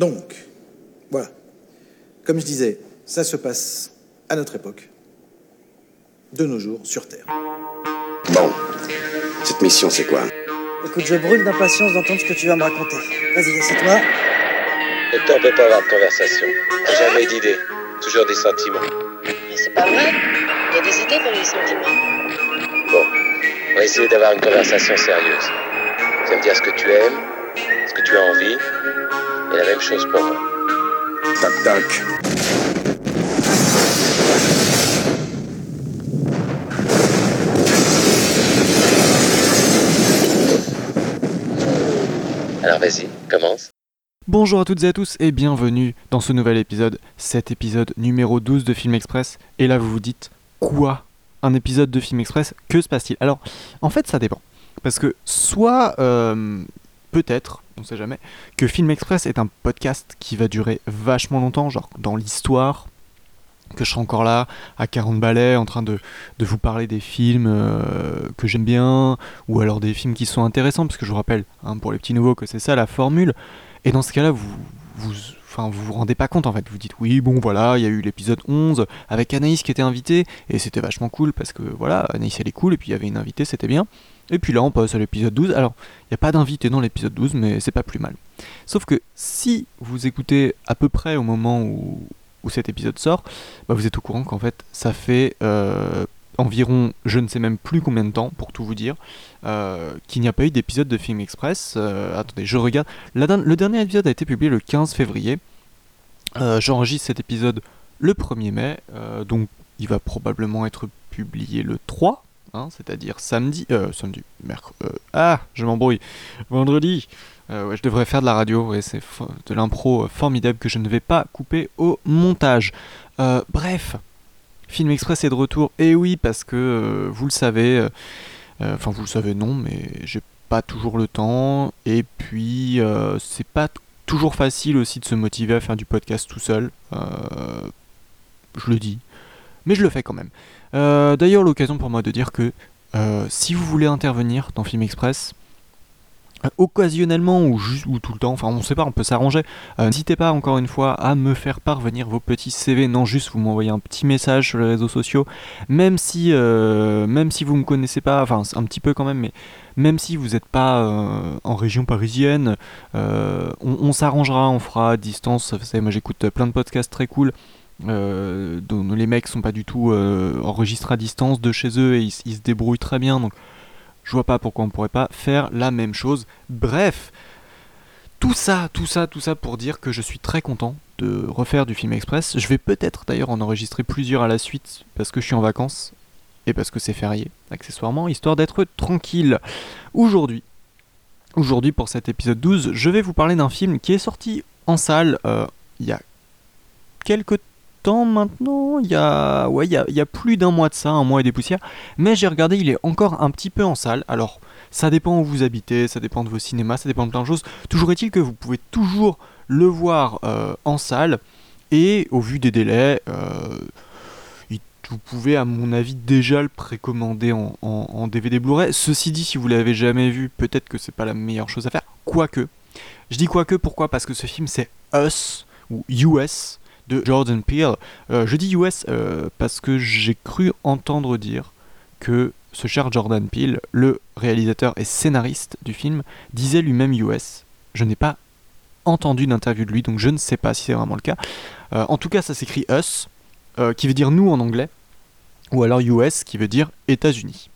Donc, voilà. Comme je disais, ça se passe à notre époque, de nos jours, sur Terre. Bon, cette mission, c'est quoi? Écoute, je brûle d'impatience d'entendre ce que tu vas me raconter. Vas-y, assieds-toi. Ne temps peut pas avoir de conversation. Jamais d'idées, toujours des sentiments. Mais c'est pas vrai. Il y a des idées dans les sentiments. Bon, on va essayer d'avoir une conversation sérieuse. Tu vas me dire ce que tu aimes, ce que tu as envie, et la même chose pour moi. Toc toc. Alors vas-y, commence. Bonjour à toutes et à tous et bienvenue dans ce nouvel épisode, cet épisode numéro 12 de Film Express. Et là vous vous dites, quoi? Un épisode de Film Express? Que se passe-t-il? Alors, en fait ça dépend. Parce que soit, euh, peut-être, on sait jamais, que Film Express est un podcast qui va durer vachement longtemps, genre dans l'histoire, que je serai encore là à 40 balais en train de, vous parler des films euh, que j'aime bien, ou alors des films qui sont intéressants, parce que je vous rappelle, hein, pour les petits nouveaux, que c'est ça la formule. Et dans ce cas-là, vous vous, enfin, vous vous rendez pas compte en fait. Vous dites oui, bon voilà, il y a eu l'épisode 11 avec Anaïs qui était invitée, et c'était vachement cool parce que voilà, Anaïs elle est cool, et puis il y avait une invitée, c'était bien. Et puis là, on passe à l'épisode 12. Alors, il n'y a pas d'invité dans l'épisode 12, mais c'est pas plus mal. Sauf que si vous écoutez à peu près au moment où, où cet épisode sort, bah vous êtes au courant qu'en fait, ça fait euh, environ, je ne sais même plus combien de temps, pour tout vous dire, euh, qu'il n'y a pas eu d'épisode de Film Express. Euh, attendez, je regarde. Le dernier épisode a été publié le 15 février. Euh, J'enregistre cet épisode le 1er mai, donc il va probablement être publié le 3, hein, c'est-à-dire samedi, samedi, mercredi, ah, je m'embrouille, vendredi. Je devrais faire de la radio, c'est de l'impro formidable que je ne vais pas couper au montage. Bref, Film Express est de retour, et oui, parce que euh, vous le savez, euh, euh, enfin vous le savez non, mais j'ai pas toujours le temps, et puis c'est pas toujours facile aussi de se motiver à faire du podcast tout seul. Je le dis, mais je le fais quand même. D'ailleurs, l'occasion pour moi de dire que si vous voulez intervenir dans Film Express, occasionnellement ou, tout le temps, enfin on sait pas, on peut s'arranger. Euh, N'hésitez pas encore une fois à me faire parvenir vos petits CV, non juste vous m'envoyez un petit message sur les réseaux sociaux, même si, euh, même si vous me connaissez pas, enfin un petit peu quand même, mais même si vous n'êtes pas euh, en région parisienne, euh, on, s'arrangera, on fera à distance. Vous savez, moi j'écoute plein de podcasts très cool. dont les mecs sont pas du tout enregistrés à distance de chez eux et ils, ils se débrouillent très bien donc je vois pas pourquoi on pourrait pas faire la même chose. Bref, tout ça, tout ça, tout ça pour dire que je suis très content de refaire du film express. Je vais peut-être d'ailleurs en enregistrer plusieurs à la suite parce que je suis en vacances et parce que c'est férié, accessoirement, histoire d'être tranquille. Aujourd'hui, aujourd'hui pour cet épisode 12, je vais vous parler d'un film qui est sorti en salle euh, il y a quelques temps maintenant, il y a, ouais, y a, plus d'un mois de ça, un mois et des poussières, mais j'ai regardé, il est encore un petit peu en salle. Alors, ça dépend où vous habitez, ça dépend de vos cinémas, ça dépend de plein de choses. Toujours est-il que vous pouvez toujours le voir euh, en salle, et au vu des délais, euh, vous pouvez, à mon avis, déjà le précommander en DVD Blu-ray. Ceci dit, si vous l'avez jamais vu, peut-être que c'est pas la meilleure chose à faire. Quoique, je dis quoique, pourquoi? Parce que ce film c'est Us ou US Jordan Peele. Euh, je dis US euh, parce que j'ai cru entendre dire que ce cher Jordan Peele, le réalisateur et scénariste du film, disait lui-même US. Je n'ai pas entendu d'interview de lui, donc je ne sais pas si c'est vraiment le cas. Euh, en tout cas, ça s'écrit Us, qui veut dire nous en anglais, ou alors US, qui veut dire États-Unis,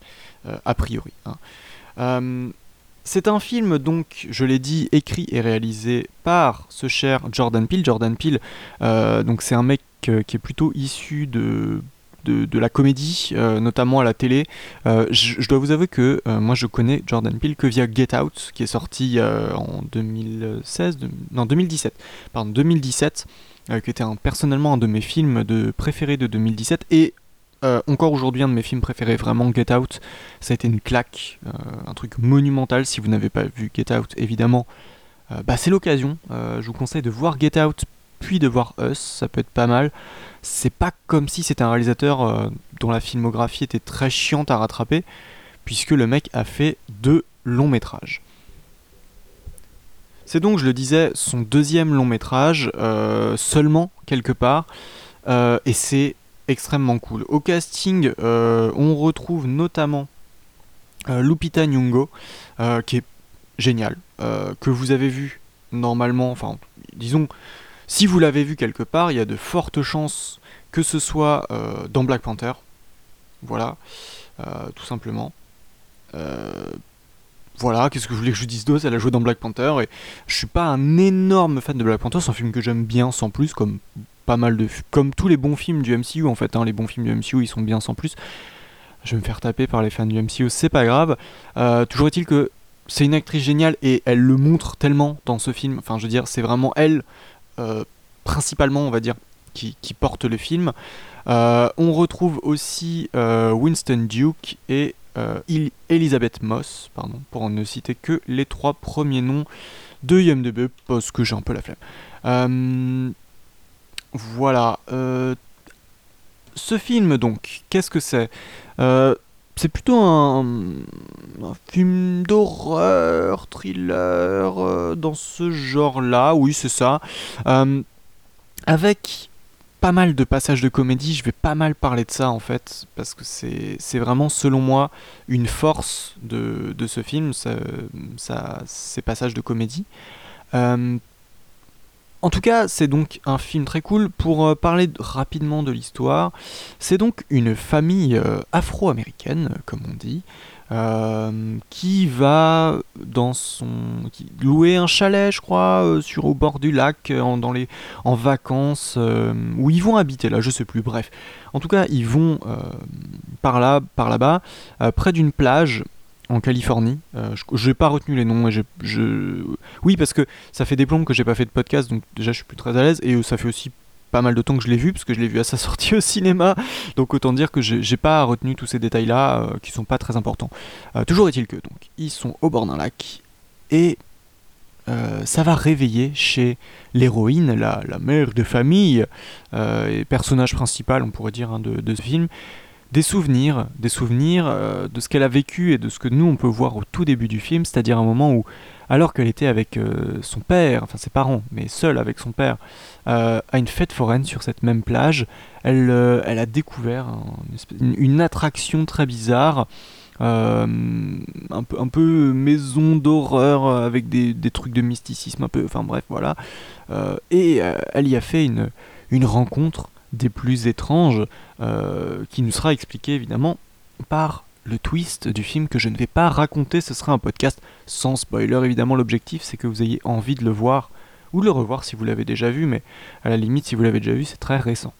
a priori. hein. C'est un film, donc, je l'ai dit, écrit et réalisé par ce cher Jordan Peele. Jordan Peele, euh, donc c'est un mec euh, qui est plutôt issu de, la comédie, euh, notamment à la télé. Je, dois vous avouer que moi je connais Jordan Peele que via Get Out, qui est sorti en 2016, de- non 2017, pardon 2017, euh, qui était personnellement un de mes films de préférés de 2017 et euh, encore aujourd'hui un de mes films préférés, vraiment Get Out. Ça a été une claque, euh, un truc monumental. Si vous n'avez pas vu Get Out, évidemment, euh, bah, c'est l'occasion. Je vous conseille de voir Get Out puis de voir Us, ça peut être pas mal. C'est pas comme si c'était un réalisateur dont la filmographie était très chiante à rattraper, puisque le mec a fait deux longs métrages. C'est donc, je le disais, son deuxième long métrage, seulement quelque part, et c'est extrêmement cool. Au casting, euh, on retrouve notamment euh, Lupita Nyong'o, euh, qui est génial, que vous avez vu normalement, enfin, disons, si vous l'avez vu quelque part, il y a de fortes chances que ce soit dans Black Panther. Voilà, tout simplement. Voilà, qu'est-ce que je voulais que je dise d'autre? Elle a joué dans Black Panther et je suis pas un énorme fan de Black Panther, c'est un film que j'aime bien sans plus, comme pas mal de. comme tous les bons films du MCU en fait, hein, les bons films du MCU ils sont bien sans plus. Je vais me faire taper par les fans du MCU, c'est pas grave. Euh, toujours est-il que c'est une actrice géniale et elle le montre tellement dans ce film. Enfin, je veux dire, c'est vraiment elle, euh, principalement, on va dire, qui, qui porte le film. Euh, on retrouve aussi Winston Duke et Elizabeth Moss, pardon, pour ne citer que les trois premiers noms de IMDb, parce que j'ai un peu la flemme. Voilà. euh, ce film, donc, qu'est-ce que c'est? Euh, C'est plutôt un, film d'horreur, thriller, euh, dans ce genre-là, oui, c'est ça. Avec pas mal de passages de comédie, je vais pas mal parler de ça en fait, parce que c'est vraiment selon moi une force de, ce film, ces passages de comédie. En tout cas, c'est donc un film très cool. Pour euh, parler de- rapidement de l'histoire, c'est donc une famille euh, afro-américaine, euh, comme on dit, qui va dans son qui- louer un chalet, je crois, sur au bord du lac, en, vacances, où ils vont habiter là, je sais plus. Bref, en tout cas, ils vont par là, par là-bas, près d'une plage en Californie. Euh, je n'ai pas retenu les noms. Et je... Oui, parce que ça fait des plombs que j'ai pas fait de podcast, donc déjà je suis plus très à l'aise. Et euh, ça fait aussi pas mal de temps que je l'ai vu, parce que je l'ai vu à sa sortie au cinéma. Donc autant dire que j'ai pas retenu tous ces détails-là, euh, qui sont pas très importants. Euh, toujours est-il que, donc, ils sont au bord d'un lac, et ça va réveiller chez l'héroïne, la, la mère de famille, et personnage principal, on pourrait dire, hein, de ce film, des souvenirs, des souvenirs euh, de ce qu'elle a vécu et de ce que nous on peut voir au tout début du film, c'est-à-dire un moment où, alors qu'elle était avec euh, son père, enfin ses parents, mais seule avec son père, euh, à une fête foraine sur cette même plage, elle, elle a découvert un- une, attraction très bizarre. un, peu, un peu maison d'horreur avec des, trucs de mysticisme un peu enfin bref voilà et elle y a fait une rencontre des plus étranges euh, qui nous sera expliquée évidemment par le twist du film que je ne vais pas raconter. Ce sera un podcast sans spoiler évidemment. L'objectif c'est que vous ayez envie de le voir ou de le revoir si vous l'avez déjà vu, mais à la limite si vous l'avez déjà vu c'est très récent.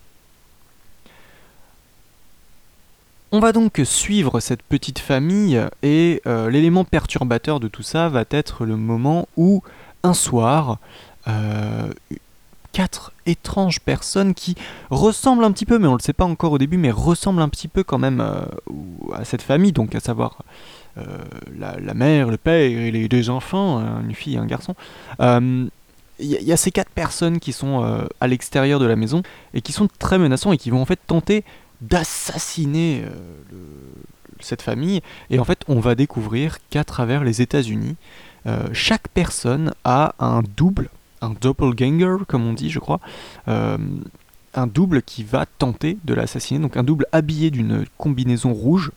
On va donc suivre cette petite famille et euh, l'élément perturbateur de tout ça va être le moment où un soir, euh, quatre étranges personnes qui ressemblent un petit peu, mais on ne le sait pas encore au début, mais ressemblent un petit peu quand même euh, à cette famille, donc à savoir euh, la, mère, le père et les deux enfants, hein, une fille et un garçon. Euh, Il y, a- ces quatre personnes qui sont euh, à l'extérieur de la maison et qui sont très menaçants et qui vont en fait tenter d'assassiner euh, cette famille. Et en fait, on va découvrir qu'à travers les États-Unis, euh, chaque personne a un double, un doppelganger, comme on dit, je crois, euh, un double qui va tenter de l'assassiner. Donc un double habillé d'une combinaison rouge,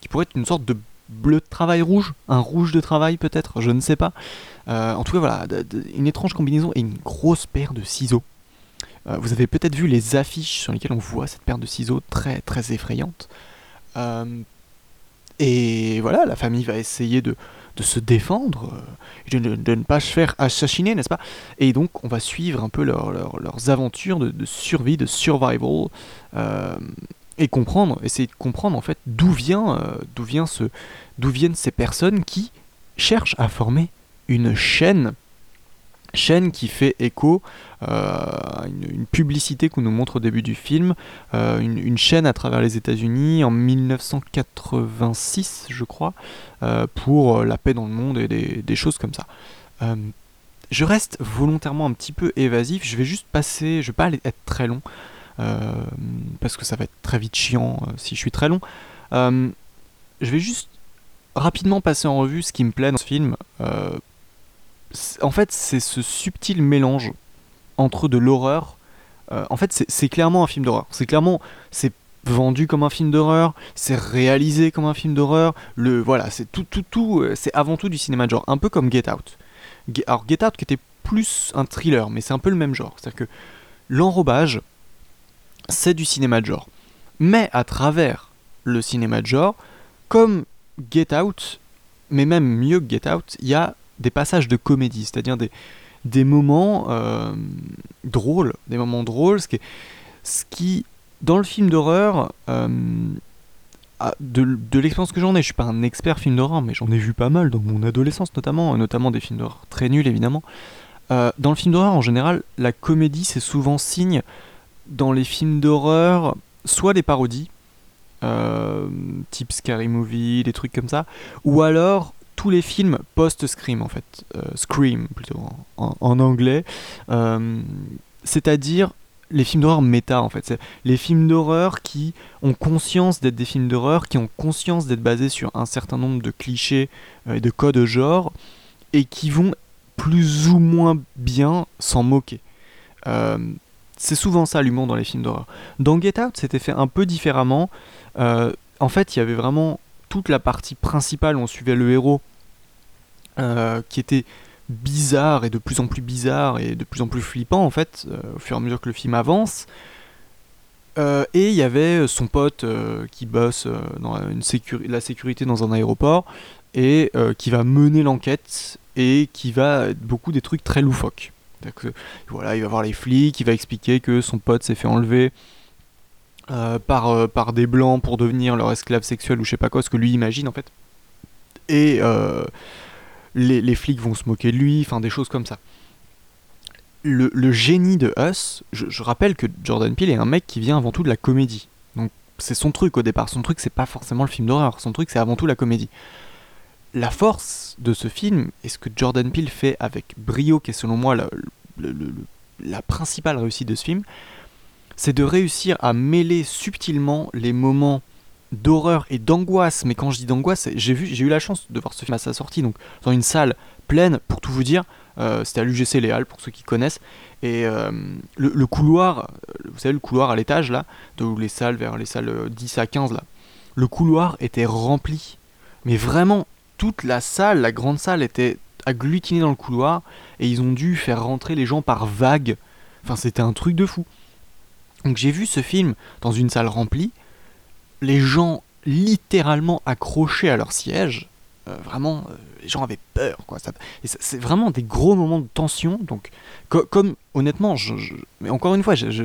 qui pourrait être une sorte de bleu de travail rouge, un rouge de travail peut-être, je ne sais pas. Euh, en tout cas, voilà, une étrange combinaison et une grosse paire de ciseaux. Euh, vous avez peut-être vu les affiches sur lesquelles on voit cette paire de ciseaux très très effrayante. Et voilà, la famille va essayer de, de se défendre, euh, de, ne pas se faire assassiner, n'est-ce pas? Et donc on va suivre un peu leur- leur- leurs aventures de, de survie, de survival, euh, et comprendre, essayer de comprendre en fait d'où vient, euh, d'où vient ce, d'où viennent ces personnes qui cherchent à former une chaîne chaîne qui fait écho euh, à une, une publicité qu'on nous montre au début du film, euh, une, chaîne à travers les États-Unis en 1986, je crois, euh, pour euh, la paix dans le monde et des, choses comme ça. Euh, je reste volontairement un petit peu évasif, je vais juste passer, je vais pas être très long, euh, parce que ça va être très vite chiant euh, si je suis très long. Euh, je vais juste rapidement passer en revue ce qui me plaît dans ce film. En fait, c'est ce subtil mélange entre de l'horreur. euh, en fait, c'est- clairement un film d'horreur. C'est clairement, c'est vendu comme un film d'horreur, c'est réalisé comme un film d'horreur. Le voilà, c'est tout, tout, tout. euh, C'est avant tout du cinéma de genre, un peu comme Get Out. Alors Get Out qui était plus un thriller, mais c'est un peu le même genre. C'est-à-dire que l'enrobage, c'est du cinéma de genre. Mais à travers le cinéma de genre, comme Get Out, mais même mieux que Get Out, il y a des passages de comédie, c'est-à-dire des, des moments euh, drôles, des moments drôles, ce qui, dans le film d'horreur, euh, de, l'expérience que j'en ai, je suis pas un expert film d'horreur, mais j'en ai vu pas mal dans mon adolescence notamment, notamment des films d'horreur très nuls évidemment. Euh, dans le film d'horreur en général, la comédie c'est souvent signe dans les films d'horreur, soit les parodies, type Scary Movie, des trucs comme ça, ou alors tous les films post-Scream en fait, euh, Scream plutôt en, anglais, euh, c'est-à-dire les films d'horreur méta en fait, c'est les films d'horreur qui ont conscience d'être des films d'horreur, qui ont conscience d'être basés sur un certain nombre de clichés euh, et de codes genre, et qui vont plus ou moins bien s'en moquer. C'est souvent ça l'humour dans les films d'horreur. Dans Get Out, c'était fait un peu différemment. En fait, il y avait vraiment toute la partie principale où on suivait le héros euh, qui était bizarre et de plus en plus bizarre et de plus en plus flippant en fait euh, au fur et à mesure que le film avance. Euh, et il y avait son pote qui bosse dans une sécuri- la sécurité dans un aéroport et qui va mener l'enquête et qui va beaucoup des trucs très loufoques. Que, voilà, il va voir les flics, il va expliquer que son pote s'est fait enlever par, par des blancs pour devenir leur esclave sexuel ou je sais pas quoi, ce que lui imagine en fait. Et les, flics vont se moquer de lui, enfin des choses comme ça. Le, le génie de Us, je, rappelle que Jordan Peele est un mec qui vient avant tout de la comédie. Donc c'est son truc au départ. Son truc c'est pas forcément le film d'horreur, son truc c'est avant tout la comédie. La force de ce film, et ce que Jordan Peele fait avec brio, qui est selon moi la, la principale réussite de ce film, c'est de réussir à mêler subtilement les moments d'horreur et d'angoisse. Mais quand je dis d'angoisse, j'ai vu, j'ai eu la chance de voir ce film à sa sortie, donc dans une salle pleine, pour tout vous dire. euh, C'était à l'UGC Les Halles pour ceux qui connaissent. Et euh, le, couloir, euh, vous savez, le couloir à l'étage là, de les salles vers les salles euh, 10 à 15 là, le couloir était rempli. Mais vraiment, toute la salle, la grande salle était agglutinée dans le couloir et ils ont dû faire rentrer les gens par vagues. Enfin, c'était un truc de fou. Donc j'ai vu ce film dans une salle remplie, les gens littéralement accrochés à leur siège. Euh, vraiment, euh, les gens avaient peur. Quoi. C'est vraiment des gros moments de tension. Donc, co- comme honnêtement, mais encore une fois, je,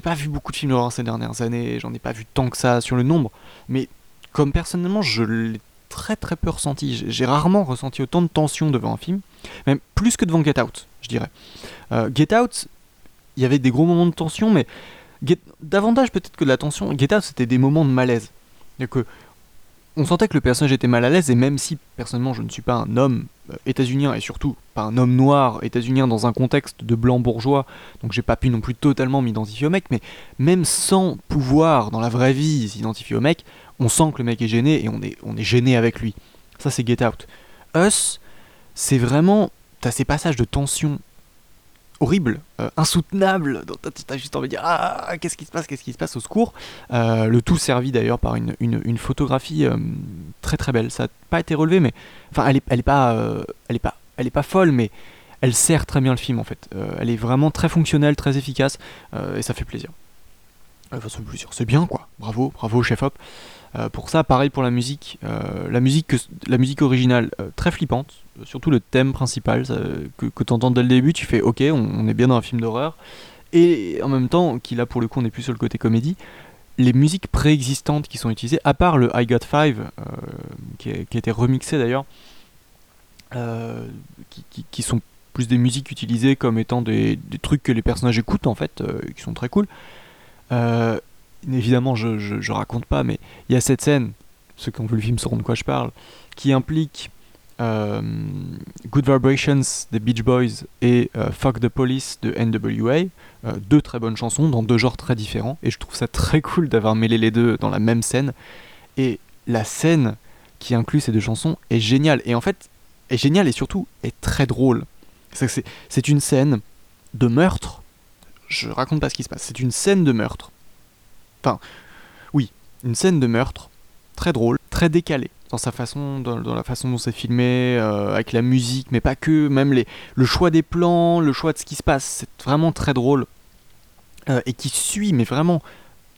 pas vu beaucoup de films d'horreur ces dernières années. J'en ai pas vu tant que ça sur le nombre. Mais comme personnellement, je l'ai très très peu ressenti. J'ai- J'ai rarement ressenti autant de tension devant un film, même plus que devant Get Out, je dirais. Euh, Get Out, il y avait des gros moments de tension, mais Davantage peut-être que de la tension. Get Out, c'était des moments de malaise. Que on sentait que le personnage était mal à l'aise, et même si personnellement je ne suis pas un homme euh, états-unien, et surtout pas un homme noir états-unien dans un contexte de blanc bourgeois, donc j'ai pas pu non plus totalement m'identifier au mec, mais même sans pouvoir dans la vraie vie s'identifier au mec, on sent que le mec est gêné et on est, on est gêné avec lui. Ça c'est Get Out. Us, c'est vraiment. T'as ces passages de tension horribles, euh, insoutenables, dont t'as- juste envie de dire Ah, qu'est-ce qui se passe, qu'est-ce qui se passe, au secours. Euh, le tout servi d'ailleurs par une, une- photographie euh, très très belle. Ça n'a pas été relevé, mais. Enfin, elle est, elle est pas. elle pas. Elle est pas folle, mais elle sert très bien le film en fait. Elle est vraiment très fonctionnelle, très efficace, et ça fait plaisir. Ça fait plaisir. C'est bien quoi. Bravo, bravo chef hop. Euh, pour ça, pareil pour la musique. Euh, la musique, que- la musique originale, euh, très flippante. Surtout le thème principal que, tu entends dès le début, tu fais ok, on, est bien dans un film d'horreur. Et en même temps, qui là pour le coup on est plus sur le côté comédie, les musiques préexistantes qui sont utilisées, à part le I Got Five, qui, a été remixé d'ailleurs, qui, sont plus des musiques utilisées comme étant des, trucs que les personnages écoutent en fait, qui sont très cool. Évidemment, je, je, raconte pas, mais il y a cette scène, ceux qui ont vu le film sauront de quoi je parle, qui implique euh, Good Vibrations des Beach Boys et euh, Fuck the Police de NWA, euh, deux très bonnes chansons dans deux genres très différents, et je trouve ça très cool d'avoir mêlé les deux dans la même scène. Et la scène qui inclut ces deux chansons est géniale. Et en fait, est génial et surtout est très drôle. C'est une scène de meurtre. Je raconte pas ce qui se passe. C'est une scène de meurtre. Enfin, oui, une scène de meurtre très drôle, très décalée dans sa façon, dans, la façon dont c'est filmé, euh, avec la musique, mais pas que, même les, le choix des plans, le choix de ce qui se passe, c'est vraiment très drôle Euh, et qui suit, mais vraiment,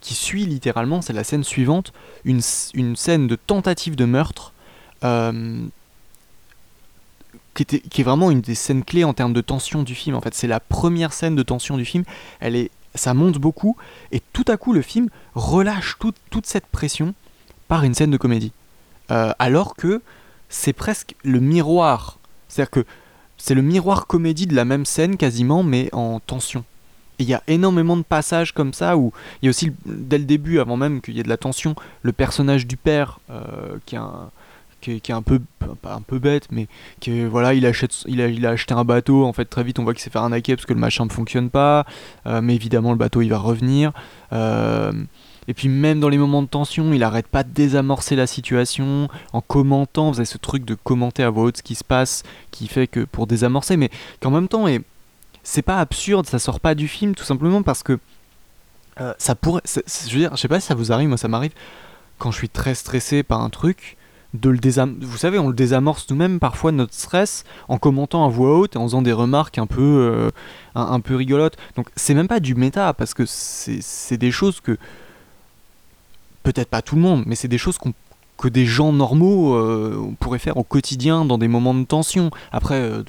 qui suit littéralement, c'est la scène suivante, une, une scène de tentative de meurtre. euh, qui, était, qui est vraiment une des scènes clés en termes de tension du film. En fait, c'est la première scène de tension du film. Elle est, ça monte beaucoup et tout à coup le film relâche toute, toute cette pression par une scène de comédie. Euh, alors que c'est presque le miroir. C'est-à-dire que c'est le miroir comédie de la même scène quasiment, mais en tension. Il y a énormément de passages comme ça où il y a aussi, dès le début, avant même qu'il y ait de la tension, le personnage du père euh, qui, est un, qui, est, un peu, bête, mais qui est- voilà, il, a, acheté un bateau, en fait très vite on voit qu'il s'est fait arnaquer parce que le machin ne fonctionne pas, euh, mais évidemment le bateau il va revenir. Euh, et puis même dans les moments de tension, il arrête pas de désamorcer la situation en commentant, vous avez ce truc de commenter à voix haute ce qui se passe, qui fait que pour désamorcer, mais qu'en même temps, et c'est pas absurde, ça sort pas du film tout simplement parce que euh, ça pourrait, je veux dire, je sais pas si ça vous arrive, moi ça m'arrive quand je suis très stressé par un truc, de le désam... vous savez, on le désamorce nous-mêmes parfois notre stress en commentant à voix haute et en faisant des remarques un peu, euh, un, peu rigolotes. Donc c'est même pas du méta parce que c'est des choses que peut-être pas tout le monde, mais c'est des choses que des gens normaux euh, pourraient faire au quotidien dans des moments de tension. Après, euh,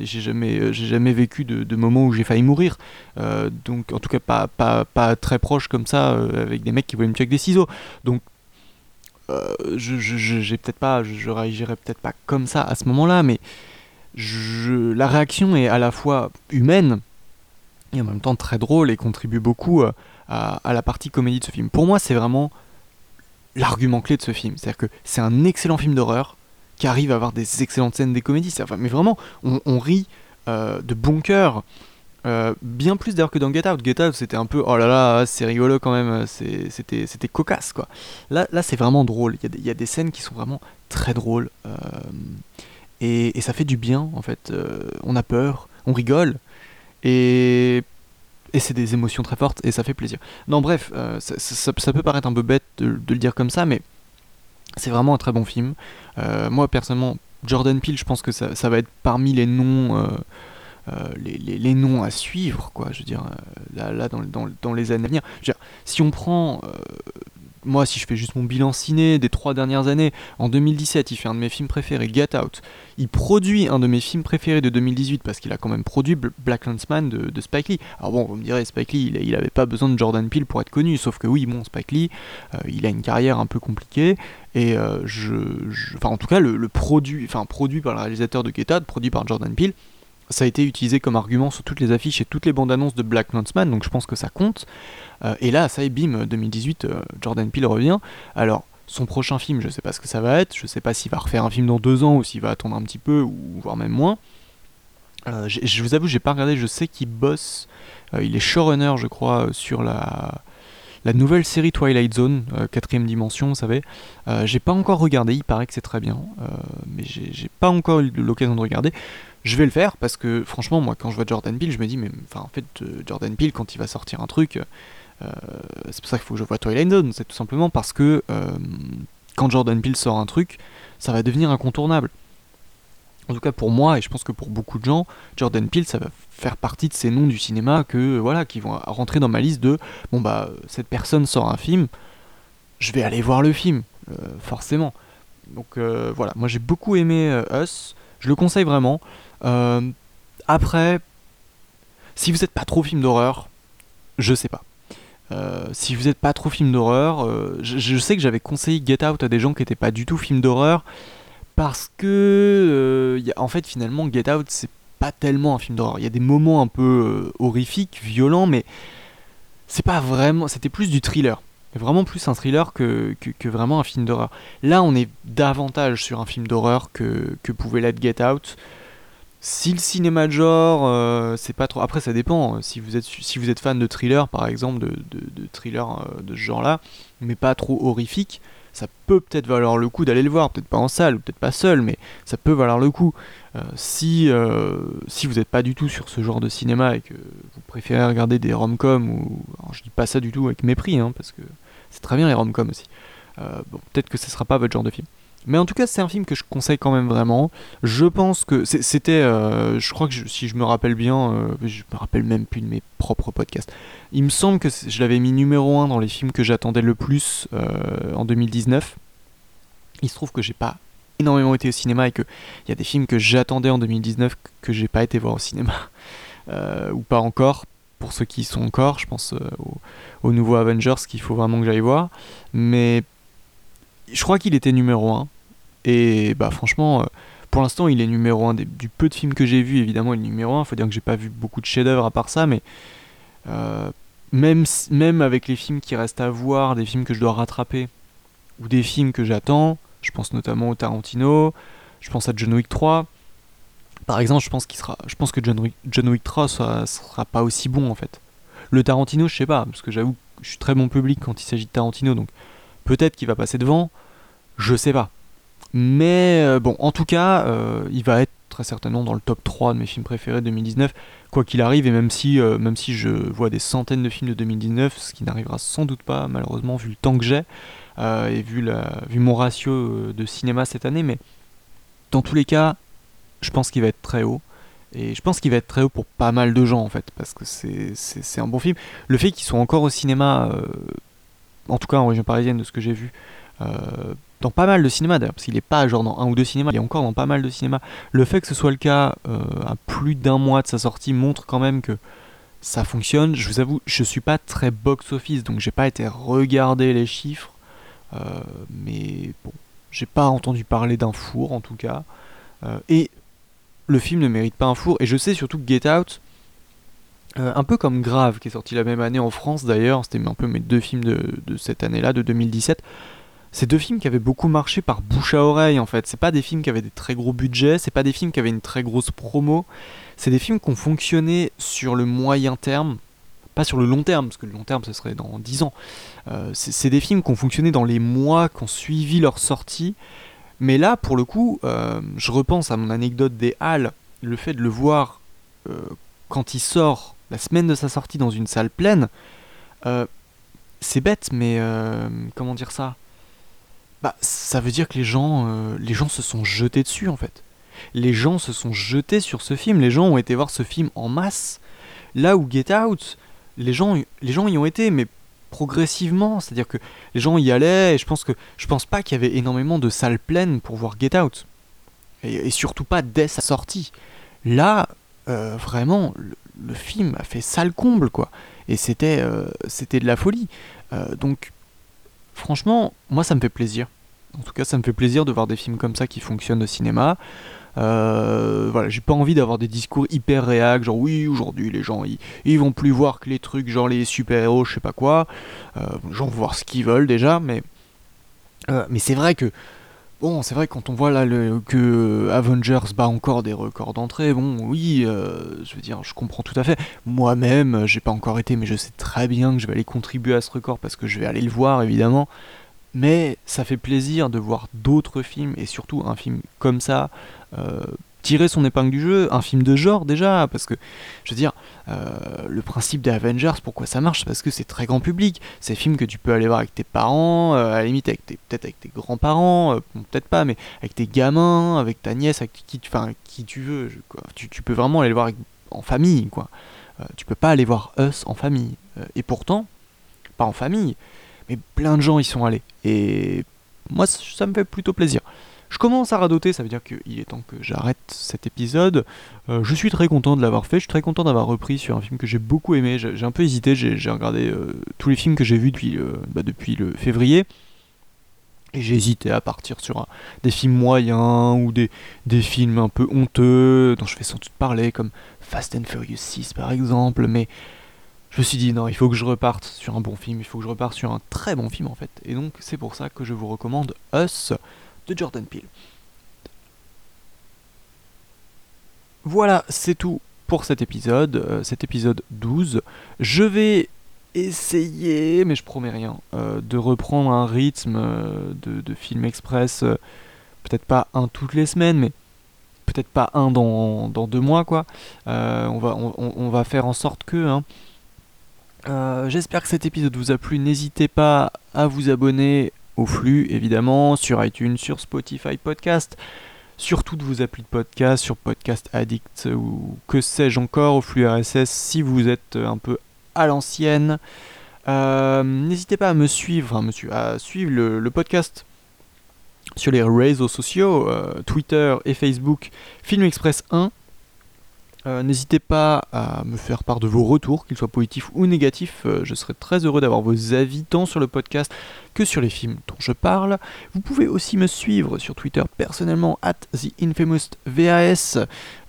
j'ai jamais, euh, jamais vécu de, moments où j'ai failli mourir. Donc, en tout cas, pas, pas, pas très proche comme ça, avec des mecs qui voulaient me tuer avec des ciseaux. Donc, euh, je, je, peut-être pas, je, peut-être pas comme ça à ce moment-là, mais la réaction est à la fois humaine et en même temps très drôle et contribue beaucoup euh, à, la partie comédie de ce film. Pour moi, c'est vraiment l'argument clé de ce film. C'est-à-dire que c'est un excellent film d'horreur qui arrive à avoir des excellentes scènes des comédies. Mais vraiment, on, on rit euh, de bon cœur. Euh, bien plus d'ailleurs que dans Get Out. Get Out, c'était un peu oh là là, c'est rigolo quand même, c'était cocasse quoi. Là, là c'est vraiment drôle. Il y, y a des scènes qui sont vraiment très drôles. euh, et, ça fait du bien en fait. Euh, on a peur, on rigole. Et et c'est des émotions très fortes et ça fait plaisir. Non, bref, ça, peut paraître un peu bête de, le dire comme ça, mais c'est vraiment un très bon film. Moi, personnellement, Jordan Peele, je pense que ça, va être parmi les noms, les, les- les noms à suivre, quoi. Je veux dire, euh, là, là dans, dans- dans les années à venir. Je veux dire, si on prend. euh, moi, si je fais juste mon bilan ciné des trois dernières années, en 2017, il fait un de mes films préférés, Get Out. Il produit un de mes films préférés de 2018 parce qu'il a quand même produit Bl- Black Landsman de, de Spike Lee. Alors bon, vous me direz, Spike Lee, il, il avait pas besoin de Jordan Peele pour être connu, sauf que oui, bon, Spike Lee, euh, il a une carrière un peu compliquée et euh, je, je- enfin en tout cas le, le produit, enfin produit par le réalisateur de Get Out, produit par Jordan Peele, ça a été utilisé comme argument sur toutes les affiches et toutes les bandes annonces de Black Landsman, donc je pense que ça compte. Euh, et là, ça y est, bim, 2018, euh, Jordan Peele revient. Alors, son prochain film, je sais pas ce que ça va être, je sais pas s'il va refaire un film dans deux ans ou s'il va attendre un petit peu, ou voire même moins. Euh, je vous avoue, j'ai pas regardé, je sais qu'il bosse, il est showrunner, je crois, sur la, nouvelle série Twilight Zone, quatrième dimension, vous savez. Euh, j'ai pas encore regardé, il paraît que c'est très bien, euh, mais j'ai pas encore eu l'occasion de regarder. Je vais le faire parce que franchement, moi, quand je vois Jordan Peele, je me dis, mais enfin, en fait, euh, Jordan Peele, quand il va sortir un truc, euh, c'est pour ça qu'il faut que je vois Twilight Zone, c'est tout simplement parce que euh, quand Jordan Peele sort un truc, ça va devenir incontournable. En tout cas pour moi et je pense que pour beaucoup de gens, Jordan Peele ça va faire partie de ces noms du cinéma que voilà qui vont rentrer dans ma liste de bon bah cette personne sort un film, je vais aller voir le film forcément. Donc voilà, moi j'ai beaucoup aimé Us, je le conseille vraiment. Euh, après, si vous n'êtes pas trop film d'horreur, je sais pas. Euh, si vous n'êtes pas trop film d'horreur, euh, je, sais que j'avais conseillé Get Out à des gens qui n'étaient pas du tout film d'horreur parce que en fait finalement Get Out c'est pas tellement un film d'horreur. Il y a des moments un peu horrifiques, violents, mais c'est pas vraiment. C'était plus du thriller. Vraiment plus un thriller que vraiment un film d'horreur. Là, on est davantage sur un film d'horreur que, que pouvait l'être Get Out. Si le cinéma de genre, euh, c'est pas trop. Après, ça dépend. Si vous êtes, si vous êtes fan de thriller, par exemple, de, de, de thriller euh, de ce genre-là, mais pas trop horrifique, ça peut peut-être valoir le coup d'aller le voir, peut-être pas en salle, peut-être pas seul, mais ça peut valoir le coup. Euh, si, euh, si vous n'êtes pas du tout sur ce genre de cinéma et que vous préférez regarder des rom-coms, ou alors je dis pas ça du tout avec mépris, hein, parce que c'est très bien les rom-coms aussi. Euh, bon, peut-être que ce sera pas votre genre de film. Mais en tout cas, c'est un film que je conseille quand même vraiment. Je pense que c'était, euh, je crois que si je me rappelle bien, euh, je me rappelle même plus de mes propres podcasts. Il me semble que je l'avais mis numéro 1 dans les films que j'attendais le plus euh, en 2019. Il se trouve que j'ai pas énormément été au cinéma et que il y a des films que j'attendais en 2019 que- que j'ai pas été voir au cinéma Euh, ou pas encore. Pour ceux qui y sont encore, je pense euh, au, au nouveau Avengers qu'il faut vraiment que j'aille voir. Mais je crois qu'il était numéro 1. Et bah franchement, euh, pour l'instant, il est numéro 1 des, du peu de films que j'ai vu. Évidemment, il est numéro 1. Faut dire que j'ai pas vu beaucoup de chefs-d'œuvre à part ça, mais euh, même, même avec les films qui restent à voir, des films que je dois rattraper, ou des films que j'attends, je pense notamment au Tarantino, je pense à John Wick 3. Par exemple, je pense, qu'il sera, je pense que John Wick, John Wick 3 sera, sera pas aussi bon en fait. Le Tarantino, je sais pas, parce que j'avoue je suis très bon public quand il s'agit de Tarantino, donc peut-être qu'il va passer devant, je sais pas. Mais euh, bon, en tout cas, euh, il va être très certainement dans le top 3 de mes films préférés de 2019, quoi qu'il arrive, et même si, euh, même si je vois des centaines de films de 2019, ce qui n'arrivera sans doute pas, malheureusement, vu le temps que j'ai, et vu, la, vu mon ratio de cinéma cette année, mais dans tous les cas, je pense qu'il va être très haut. Et je pense qu'il va être très haut pour pas mal de gens en fait, parce que c'est- un bon film. Le fait qu'ils soient encore au cinéma, en tout cas en région parisienne de ce que j'ai vu, dans pas mal de cinémas d'ailleurs, parce qu'il est pas genre dans un ou deux cinémas, il est encore dans pas mal de cinémas. Le fait que ce soit le cas euh, à plus d'un mois de sa sortie montre quand même que ça fonctionne. Je vous avoue, je suis pas très box-office, donc j'ai pas été regarder les chiffres, euh, mais bon, j'ai pas entendu parler d'un four en tout cas. Euh, et le film ne mérite pas un four. Et je sais surtout que Get Out, un peu comme Grave, qui est sorti la même année en France d'ailleurs, c'était un peu mes deux films de cette année-là, de 2017. C'est deux films qui avaient beaucoup marché par bouche à oreille en fait. C'est pas des films qui avaient des très gros budgets, c'est pas des films qui avaient une très grosse promo. C'est des films qui ont fonctionné sur le moyen terme, pas sur le long terme, parce que le long terme ce serait dans 10 ans. Euh, c'est des films qui ont fonctionné dans les mois qui ont suivi leur sortie. Mais là, pour le coup, euh, je repense à mon anecdote des Halles, le fait de le voir euh, quand il sort la semaine de sa sortie dans une salle pleine, c'est bête, mais comment dire ça? Bah, ça veut dire que les gens, euh, les gens se sont jetés dessus en fait. Les gens se sont jetés sur ce film. Les gens ont été voir ce film en masse. Là où Get Out, les gens, les gens y ont été, mais progressivement. C'est-à-dire que les gens y allaient, et je pense que je pense pas qu'il y avait énormément de salles pleines pour voir Get Out. Et, surtout pas dès sa sortie. Là, euh, vraiment, le, film a fait salle comble, quoi. Et c'était euh, c'était de la folie. Donc, franchement, moi, ça me fait plaisir. En tout cas, ça me fait plaisir de voir des films comme ça qui fonctionnent au cinéma. Euh, voilà, j'ai pas envie d'avoir des discours hyper réac, genre oui, aujourd'hui les gens ils, vont plus voir que les trucs genre les super-héros, je sais pas quoi. Euh, voir ce qu'ils veulent déjà, mais euh, mais c'est vrai que bon, c'est vrai quand on voit là le, que Avengers bat encore des records d'entrée, bon, oui, euh, je veux dire, je comprends tout à fait. Moi-même, j'ai pas encore été, mais je sais très bien que je vais aller contribuer à ce record parce que je vais aller le voir évidemment. Mais ça fait plaisir de voir d'autres films et surtout un film comme ça euh, tirer son épingle du jeu, un film de genre déjà, parce que je veux dire, euh, le principe des Avengers, pourquoi ça marche? Parce que c'est très grand public. C'est un film que tu peux aller voir avec tes parents, euh, à limite avec tes- peut-être avec tes grands-parents, euh, peut-être pas, mais avec tes gamins, avec ta nièce, avec qui, tu- veux. Tu, peux vraiment aller le voir en famille, quoi. Tu peux pas aller voir Us en famille. Et pourtant, pas en famille, mais plein de gens y sont allés. Et moi, ça me fait plutôt plaisir. Je commence à radoter, ça veut dire qu'il est temps que j'arrête cet épisode. Euh, je suis très content de l'avoir fait, je suis très content d'avoir repris sur un film que j'ai beaucoup aimé. J'ai un peu hésité, j'ai regardé euh, tous les films que j'ai vus depuis, euh, bah, le février. Et j'ai hésité à partir sur des films moyens ou des, des films un peu honteux dont je vais sans doute parler, comme Fast and Furious 6 par exemple. Mais je me suis dit non, il faut que je reparte sur un bon film, il faut que je reparte sur un très bon film en fait. Et donc c'est pour ça que je vous recommande Us de Jordan Peele. Voilà, c'est tout pour cet épisode, euh, cet épisode 12. Je vais essayer, mais je promets rien, euh, de reprendre un rythme euh, de, film express, peut-être pas un toutes les semaines, mais peut-être pas un dans, dans deux mois, quoi. On, va, faire en sorte que... hein. J'espère que cet épisode vous a plu. N'hésitez pas à vous abonner au flux, évidemment, sur iTunes, sur Spotify Podcast, sur toutes vos applis de podcast, sur Podcast Addict ou que sais-je encore, au flux RSS si vous êtes un peu à l'ancienne. Euh, N'hésitez pas à me suivre, à suivre le, le podcast sur les réseaux sociaux, euh, Twitter et Facebook, Film Express 1. Euh, N'hésitez pas à me faire part de vos retours, qu'ils soient positifs ou négatifs. Euh, je serais très heureux d'avoir vos avis tant sur le podcast que sur les films dont je parle. Vous pouvez aussi me suivre sur Twitter personnellement, at TheInfamousVAS.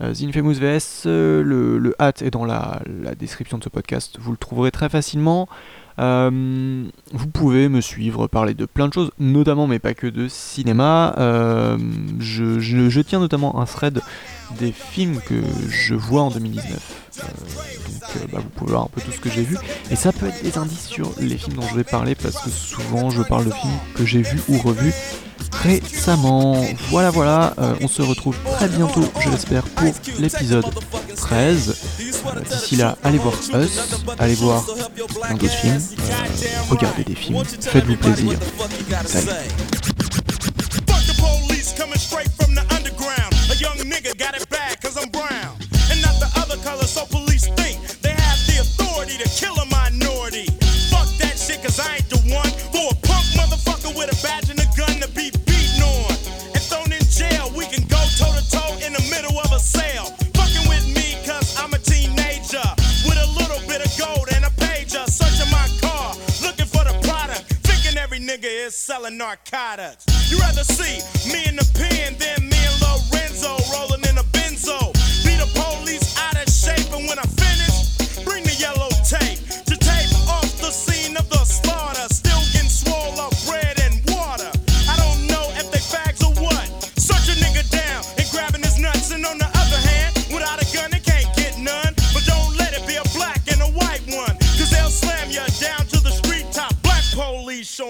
Euh, The Infamous VS, euh, le, le hat est dans la, description de ce podcast, vous le trouverez très facilement. Vous pouvez me suivre, parler de plein de choses, notamment mais pas que de cinéma. Je tiens notamment un thread des films que je vois en 2019. Euh, donc euh, bah, vous pouvez voir un peu tout ce que j'ai vu. Et ça peut être des indices sur les films dont je vais parler parce que souvent je parle de films que j'ai vus ou revus récemment. Voilà, voilà, euh, on se retrouve très bientôt, je l'espère, pour l'épisode 13. Euh, D'ici là, allez voir Us, allez voir plein d'autres films, regardez des films, faites-vous plaisir. Salut.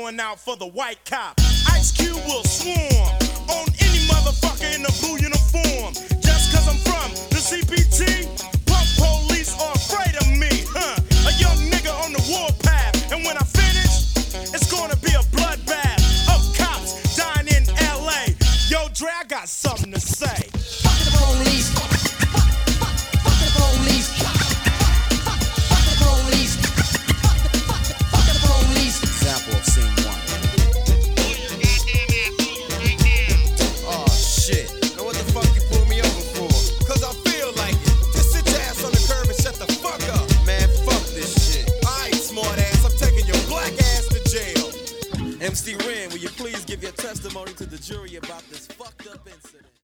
Showing out for the white cop. Ice Cube will swarm on any motherfucker in a blue uniform.